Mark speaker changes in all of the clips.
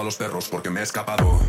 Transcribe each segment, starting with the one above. Speaker 1: a los perros porque me he escapado.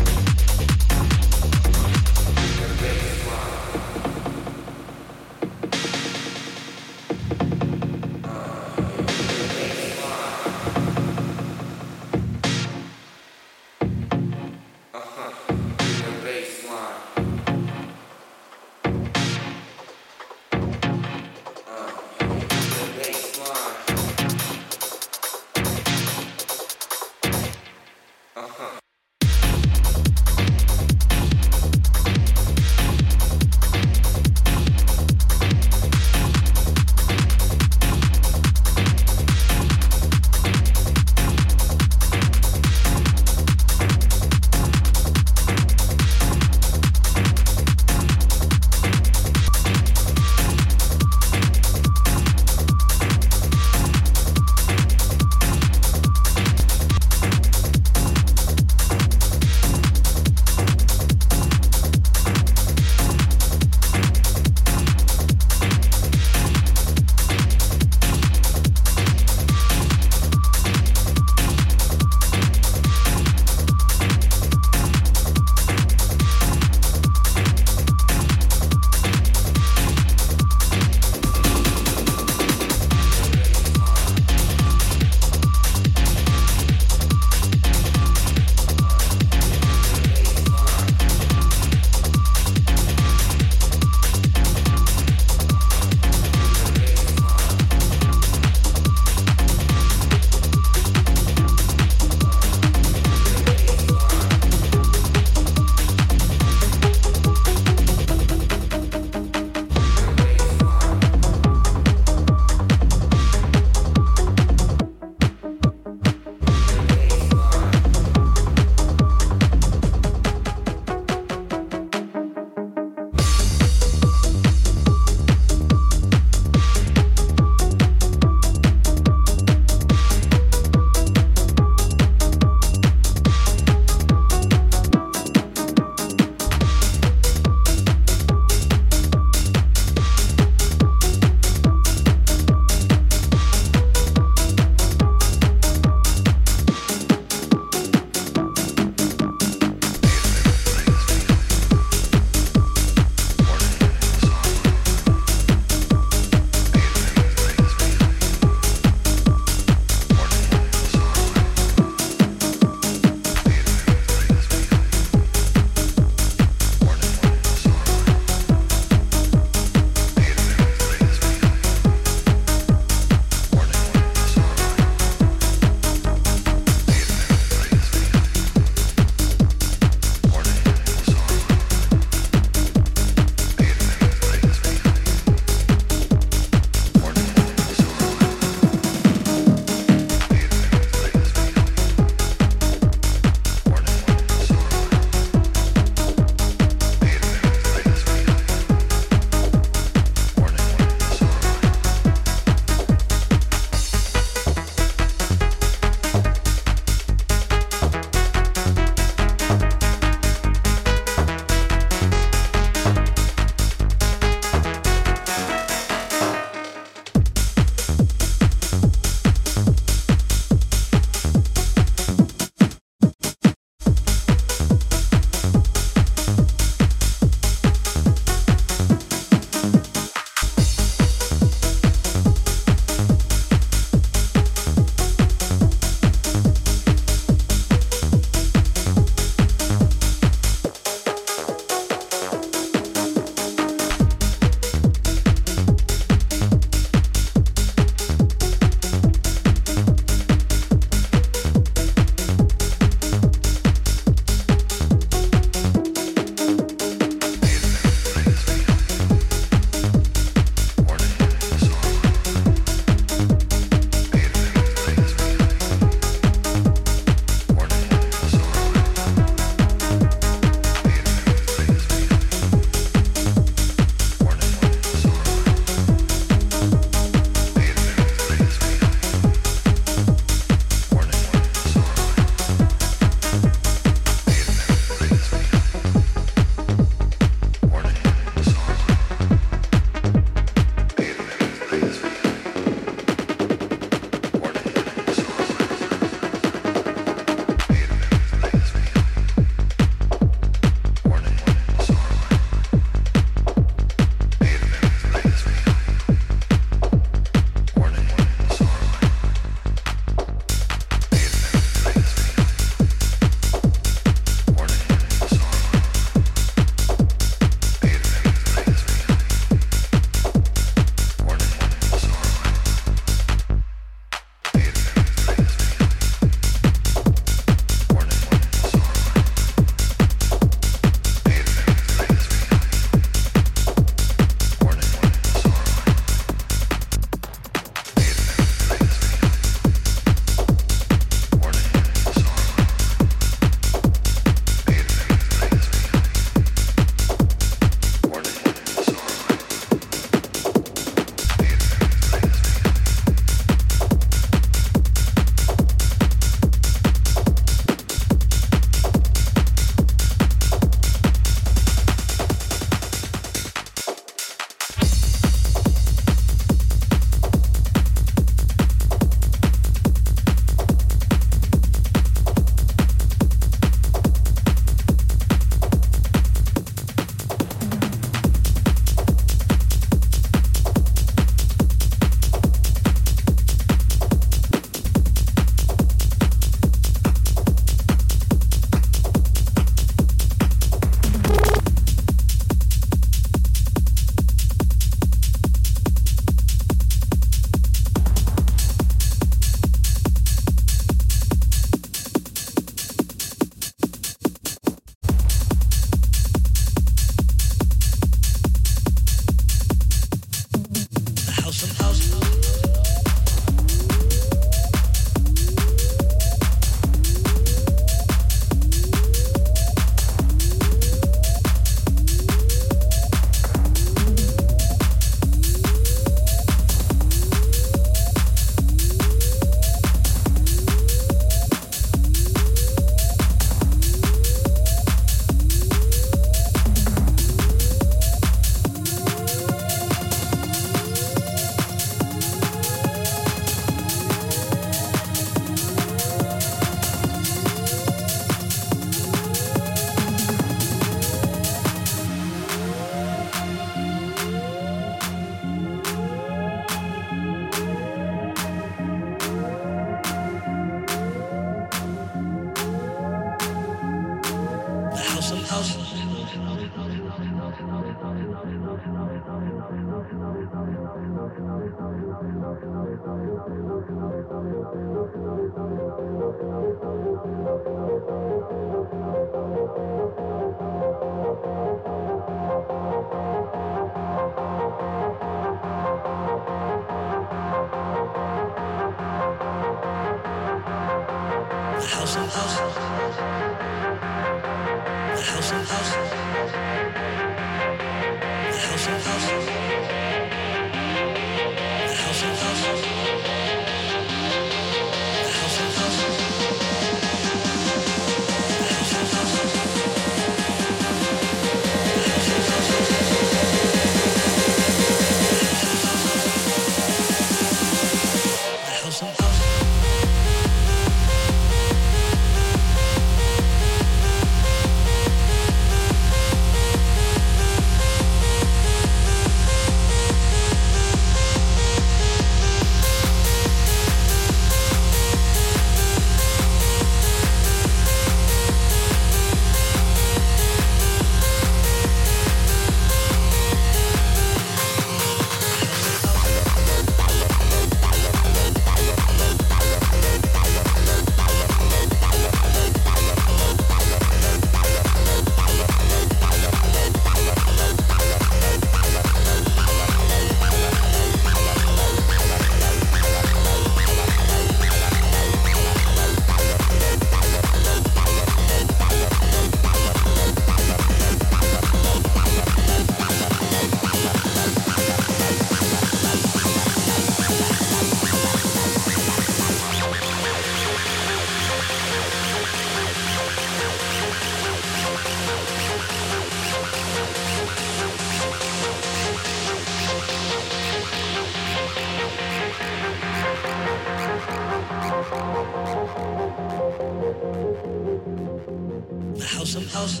Speaker 2: house of house.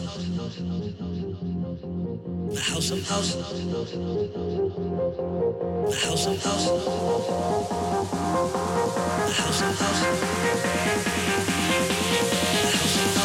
Speaker 2: The house of house. The house of house. The house of house. The house of house.